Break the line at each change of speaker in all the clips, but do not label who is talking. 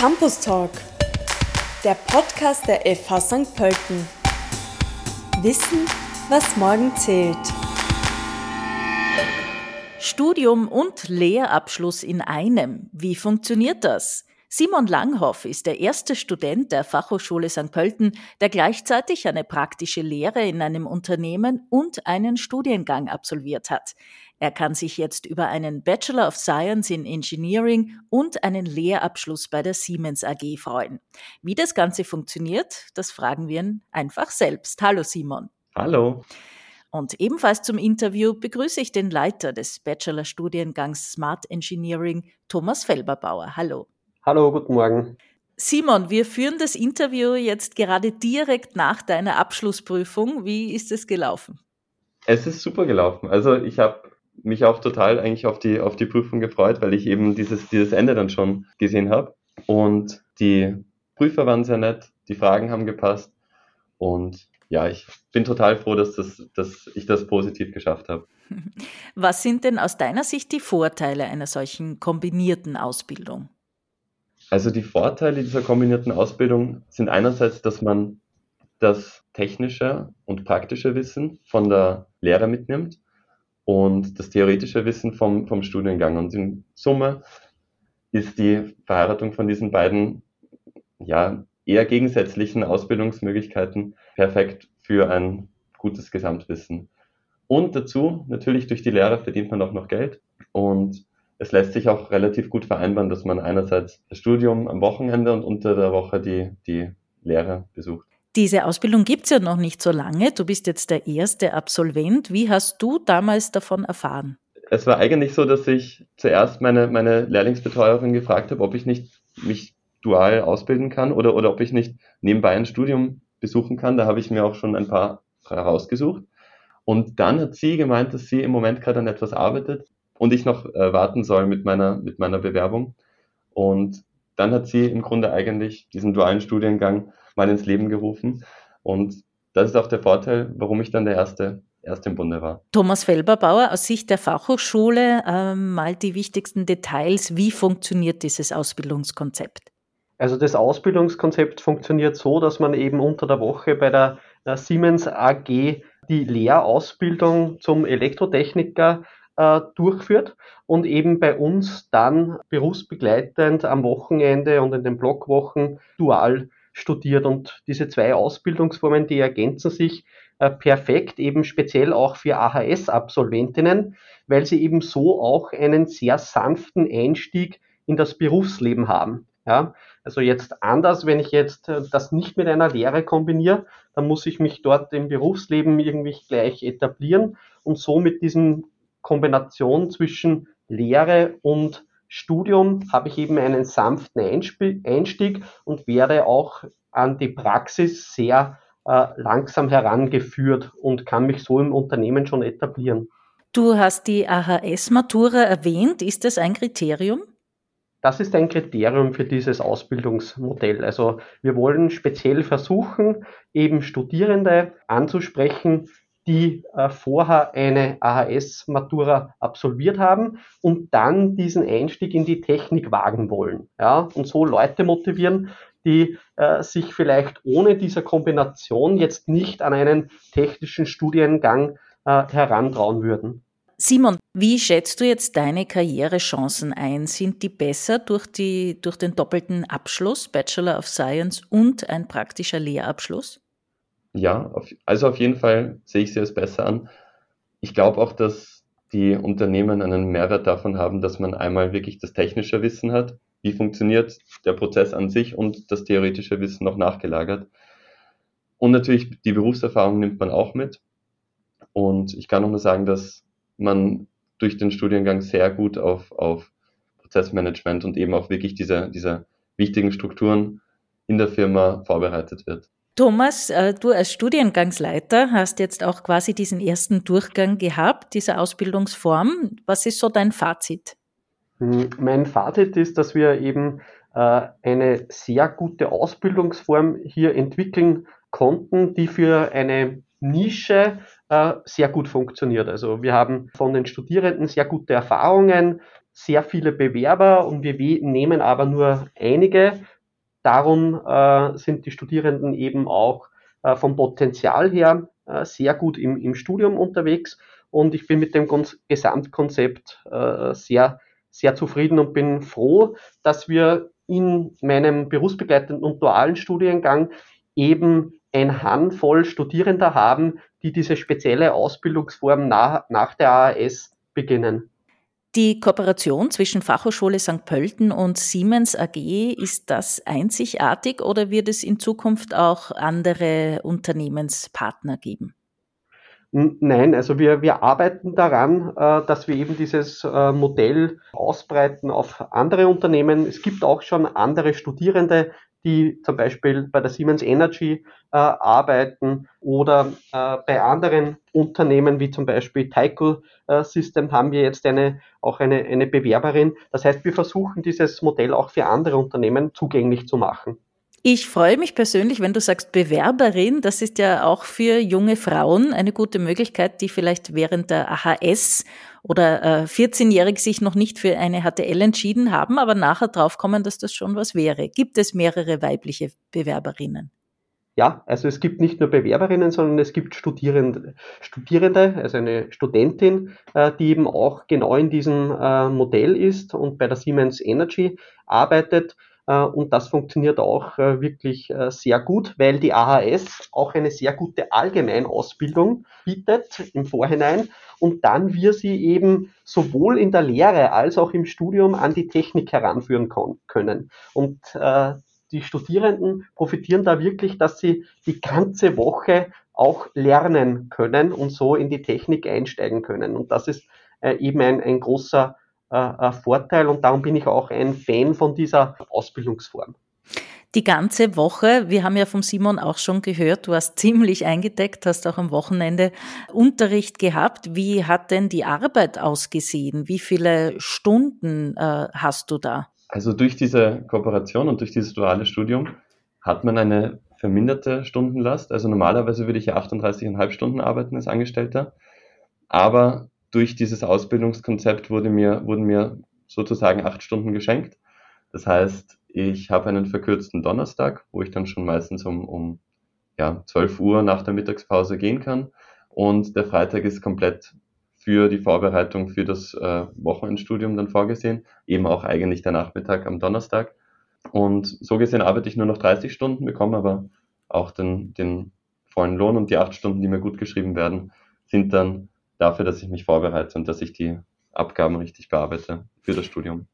Campus Talk, der Podcast der FH St. Pölten. Wissen, was morgen zählt.
Studium und Lehrabschluss in einem. Wie funktioniert das? Simon Langhoff ist der erste Student der Fachhochschule St. Pölten, der gleichzeitig eine praktische Lehre in einem Unternehmen und einen Studiengang absolviert hat. Er kann sich jetzt über einen Bachelor of Science in Engineering und einen Lehrabschluss bei der Siemens AG freuen. Wie das Ganze funktioniert, das fragen wir ihn einfach selbst. Hallo Simon.
Hallo.
Und ebenfalls zum Interview begrüße ich den Leiter des Bachelor-Studiengangs Smart Engineering, Thomas Felberbauer. Hallo.
Hallo, guten Morgen.
Simon, wir führen das Interview jetzt gerade direkt nach deiner Abschlussprüfung. Wie ist es gelaufen?
Es ist super gelaufen. Also ich habe mich auch total eigentlich auf die, auf die Prüfung gefreut, weil ich eben dieses, dieses Ende dann schon gesehen habe. Und die Prüfer waren sehr nett, die Fragen haben gepasst. Und ja, ich bin total froh, dass, das, dass ich das positiv geschafft habe.
Was sind denn aus deiner Sicht die Vorteile einer solchen kombinierten Ausbildung?
Also die Vorteile dieser kombinierten Ausbildung sind einerseits, dass man das technische und praktische Wissen von der Lehre mitnimmt und das theoretische Wissen vom, vom Studiengang. Und in Summe ist die Verheiratung von diesen beiden ja, eher gegensätzlichen Ausbildungsmöglichkeiten perfekt für ein gutes Gesamtwissen. Und dazu, natürlich durch die Lehre verdient man auch noch Geld und es lässt sich auch relativ gut vereinbaren, dass man einerseits das Studium am Wochenende und unter der Woche die, die Lehre besucht.
Diese Ausbildung gibt es ja noch nicht so lange. Du bist jetzt der erste Absolvent. Wie hast du damals davon erfahren?
Es war eigentlich so, dass ich zuerst meine, meine Lehrlingsbetreuerin gefragt habe, ob ich nicht mich dual ausbilden kann oder, oder ob ich nicht nebenbei ein Studium besuchen kann. Da habe ich mir auch schon ein paar rausgesucht. Und dann hat sie gemeint, dass sie im Moment gerade an etwas arbeitet, und ich noch äh, warten soll mit meiner, mit meiner Bewerbung. Und dann hat sie im Grunde eigentlich diesen dualen Studiengang mal ins Leben gerufen. Und das ist auch der Vorteil, warum ich dann der erste erst im Bunde war.
Thomas Felberbauer, aus Sicht der Fachhochschule äh, mal die wichtigsten Details. Wie funktioniert dieses Ausbildungskonzept?
Also das Ausbildungskonzept funktioniert so, dass man eben unter der Woche bei der, der Siemens AG die Lehrausbildung zum Elektrotechniker durchführt und eben bei uns dann berufsbegleitend am Wochenende und in den Blockwochen dual studiert. Und diese zwei Ausbildungsformen, die ergänzen sich äh, perfekt, eben speziell auch für AHS-Absolventinnen, weil sie eben so auch einen sehr sanften Einstieg in das Berufsleben haben. Ja, also jetzt anders, wenn ich jetzt äh, das nicht mit einer Lehre kombiniere, dann muss ich mich dort im Berufsleben irgendwie gleich etablieren und so mit diesem Kombination zwischen Lehre und Studium habe ich eben einen sanften Einstieg und werde auch an die Praxis sehr äh, langsam herangeführt und kann mich so im Unternehmen schon etablieren.
Du hast die AHS-Matura erwähnt. Ist das ein Kriterium?
Das ist ein Kriterium für dieses Ausbildungsmodell. Also wir wollen speziell versuchen, eben Studierende anzusprechen, die äh, vorher eine AHS-Matura absolviert haben und dann diesen Einstieg in die Technik wagen wollen. Ja? Und so Leute motivieren, die äh, sich vielleicht ohne dieser Kombination jetzt nicht an einen technischen Studiengang äh, herantrauen würden.
Simon, wie schätzt du jetzt deine Karrierechancen ein? Sind die besser durch, die, durch den doppelten Abschluss, Bachelor of Science und ein praktischer Lehrabschluss?
Ja, auf, also auf jeden Fall sehe ich sie als besser an. Ich glaube auch, dass die Unternehmen einen Mehrwert davon haben, dass man einmal wirklich das technische Wissen hat, wie funktioniert der Prozess an sich und das theoretische Wissen noch nachgelagert. Und natürlich die Berufserfahrung nimmt man auch mit. Und ich kann noch mal sagen, dass man durch den Studiengang sehr gut auf, auf Prozessmanagement und eben auch wirklich diese, diese wichtigen Strukturen in der Firma vorbereitet wird.
Thomas, äh, du als Studiengangsleiter hast jetzt auch quasi diesen ersten Durchgang gehabt, dieser Ausbildungsform. Was ist so dein Fazit?
Hm, mein Fazit ist, dass wir eben äh, eine sehr gute Ausbildungsform hier entwickeln konnten, die für eine Nische äh, sehr gut funktioniert. Also wir haben von den Studierenden sehr gute Erfahrungen. sehr viele Bewerber und wir nehmen aber nur einige. Darum äh, sind die Studierenden eben auch äh, vom Potenzial her äh, sehr gut im, im Studium unterwegs und ich bin mit dem Gesamtkonzept äh, sehr, sehr zufrieden und bin froh, dass wir in meinem berufsbegleitenden und dualen Studiengang eben ein Handvoll Studierender haben, die diese spezielle Ausbildungsform nach, nach der AAS beginnen.
Die Kooperation zwischen Fachhochschule St. Pölten und Siemens AG, ist das einzigartig oder wird es in Zukunft auch andere Unternehmenspartner geben?
Nein, also wir, wir arbeiten daran, äh, dass wir eben dieses äh, Modell ausbreiten auf andere Unternehmen. Es gibt auch schon andere Studierende, die zum Beispiel bei der Siemens Energy äh, arbeiten oder äh, bei anderen Unternehmen wie zum Beispiel Tyco äh, System haben wir jetzt eine, auch eine, eine Bewerberin. Das heißt, wir versuchen dieses Modell auch für andere Unternehmen zugänglich zu machen.
Ich freue mich persönlich, wenn du sagst Bewerberin. Das ist ja auch für junge Frauen eine gute Möglichkeit, die vielleicht während der AHS oder äh, 14-jährig sich noch nicht für eine HTL entschieden haben, aber nachher draufkommen, dass das schon was wäre. Gibt es mehrere weibliche Bewerberinnen?
Ja, also es gibt nicht nur Bewerberinnen, sondern es gibt Studierende, Studierende also eine Studentin, äh, die eben auch genau in diesem äh, Modell ist und bei der Siemens Energy arbeitet. Äh, und das funktioniert auch äh, wirklich äh, sehr gut, weil die AHS auch eine sehr gute Allgemeinausbildung bietet im Vorhinein und dann wir sie eben sowohl in der Lehre als auch im Studium an die Technik heranführen können. Und die Studierenden profitieren da wirklich, dass sie die ganze Woche auch lernen können und so in die Technik einsteigen können. Und das ist eben ein, ein großer äh, Vorteil und darum bin ich auch ein Fan von dieser Ausbildungsform.
Die ganze Woche, wir haben ja vom Simon auch schon gehört, du hast ziemlich eingedeckt, hast auch am Wochenende Unterricht gehabt. Wie hat denn die Arbeit ausgesehen? Wie viele Stunden äh, hast du da?
Also durch diese Kooperation und durch dieses duale Studium hat man eine verminderte Stundenlast. Also normalerweise würde ich ja 38,5 Stunden arbeiten als Angestellter. Aber durch dieses Ausbildungskonzept wurde mir, wurden mir sozusagen acht Stunden geschenkt. Das heißt, ich habe einen verkürzten Donnerstag, wo ich dann schon meistens um, um ja, 12 Uhr nach der Mittagspause gehen kann. Und der Freitag ist komplett für die Vorbereitung für das äh, Wochenendstudium dann vorgesehen, eben auch eigentlich der Nachmittag am Donnerstag. Und so gesehen arbeite ich nur noch 30 Stunden, bekomme aber auch den, den vollen Lohn und die acht Stunden, die mir gut geschrieben werden, sind dann dafür, dass ich mich vorbereite und dass ich die Abgaben richtig bearbeite für das Studium.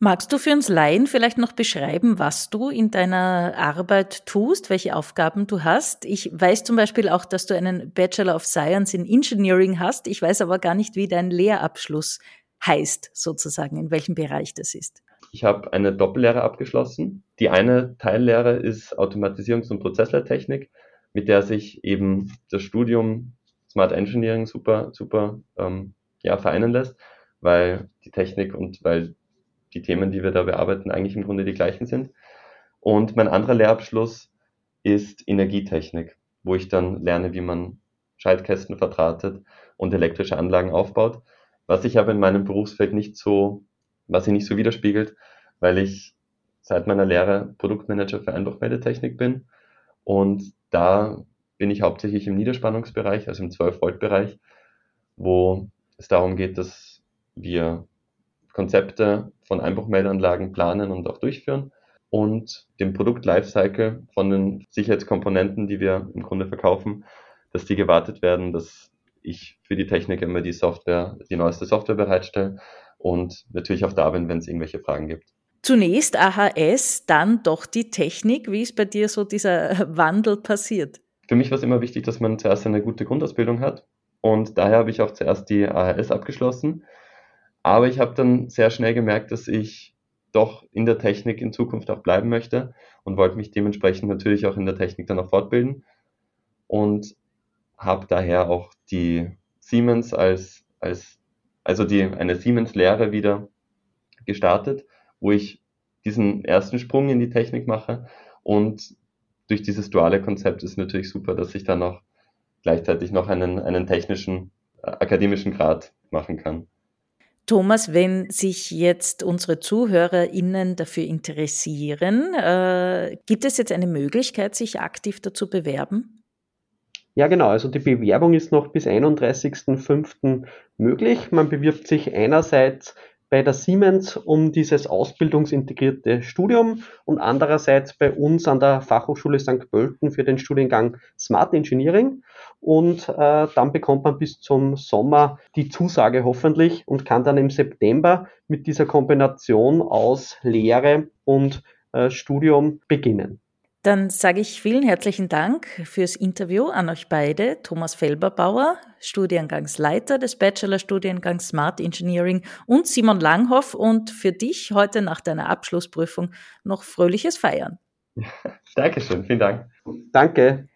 Magst du für uns Laien vielleicht noch beschreiben, was du in deiner Arbeit tust, welche Aufgaben du hast? Ich weiß zum Beispiel auch, dass du einen Bachelor of Science in Engineering hast. Ich weiß aber gar nicht, wie dein Lehrabschluss heißt, sozusagen, in welchem Bereich das ist.
Ich habe eine Doppellehre abgeschlossen. Die eine Teillehre ist Automatisierungs- und Prozessleitechnik, mit der sich eben das Studium Smart Engineering super, super ähm, ja, vereinen lässt, weil die Technik und weil die Themen, die wir da bearbeiten, eigentlich im Grunde die gleichen sind. Und mein anderer Lehrabschluss ist Energietechnik, wo ich dann lerne, wie man Schaltkästen verdrahtet und elektrische Anlagen aufbaut, was sich aber in meinem Berufsfeld nicht so, was sich nicht so widerspiegelt, weil ich seit meiner Lehre Produktmanager für Einbruchmeldetechnik bin und da bin ich hauptsächlich im Niederspannungsbereich, also im 12-Volt-Bereich, wo es darum geht, dass wir Konzepte von Einbruchmeldeanlagen planen und auch durchführen und den Produkt-Lifecycle von den Sicherheitskomponenten, die wir im Grunde verkaufen, dass die gewartet werden, dass ich für die Technik immer die Software, die neueste Software bereitstelle und natürlich auch da bin, wenn es irgendwelche Fragen gibt.
Zunächst AHS, dann doch die Technik. Wie ist bei dir so dieser Wandel passiert?
Für mich war es immer wichtig, dass man zuerst eine gute Grundausbildung hat. Und daher habe ich auch zuerst die AHS abgeschlossen. Aber ich habe dann sehr schnell gemerkt, dass ich doch in der Technik in Zukunft auch bleiben möchte und wollte mich dementsprechend natürlich auch in der Technik dann auch fortbilden. Und habe daher auch die Siemens als, als also die, eine Siemens-Lehre wieder gestartet, wo ich diesen ersten Sprung in die Technik mache und durch dieses duale Konzept ist natürlich super, dass ich dann auch gleichzeitig noch einen, einen technischen, äh, akademischen Grad machen kann.
Thomas, wenn sich jetzt unsere ZuhörerInnen dafür interessieren, äh, gibt es jetzt eine Möglichkeit, sich aktiv dazu bewerben?
Ja, genau. Also die Bewerbung ist noch bis 31.05. möglich. Man bewirbt sich einerseits bei der Siemens um dieses ausbildungsintegrierte Studium und andererseits bei uns an der Fachhochschule St. Pölten für den Studiengang Smart Engineering. Und äh, dann bekommt man bis zum Sommer die Zusage hoffentlich und kann dann im September mit dieser Kombination aus Lehre und äh, Studium beginnen.
Dann sage ich vielen herzlichen Dank fürs Interview an euch beide. Thomas Felberbauer, Studiengangsleiter des Bachelorstudiengangs Smart Engineering und Simon Langhoff und für dich heute nach deiner Abschlussprüfung noch fröhliches Feiern.
Dankeschön, vielen Dank.
Danke.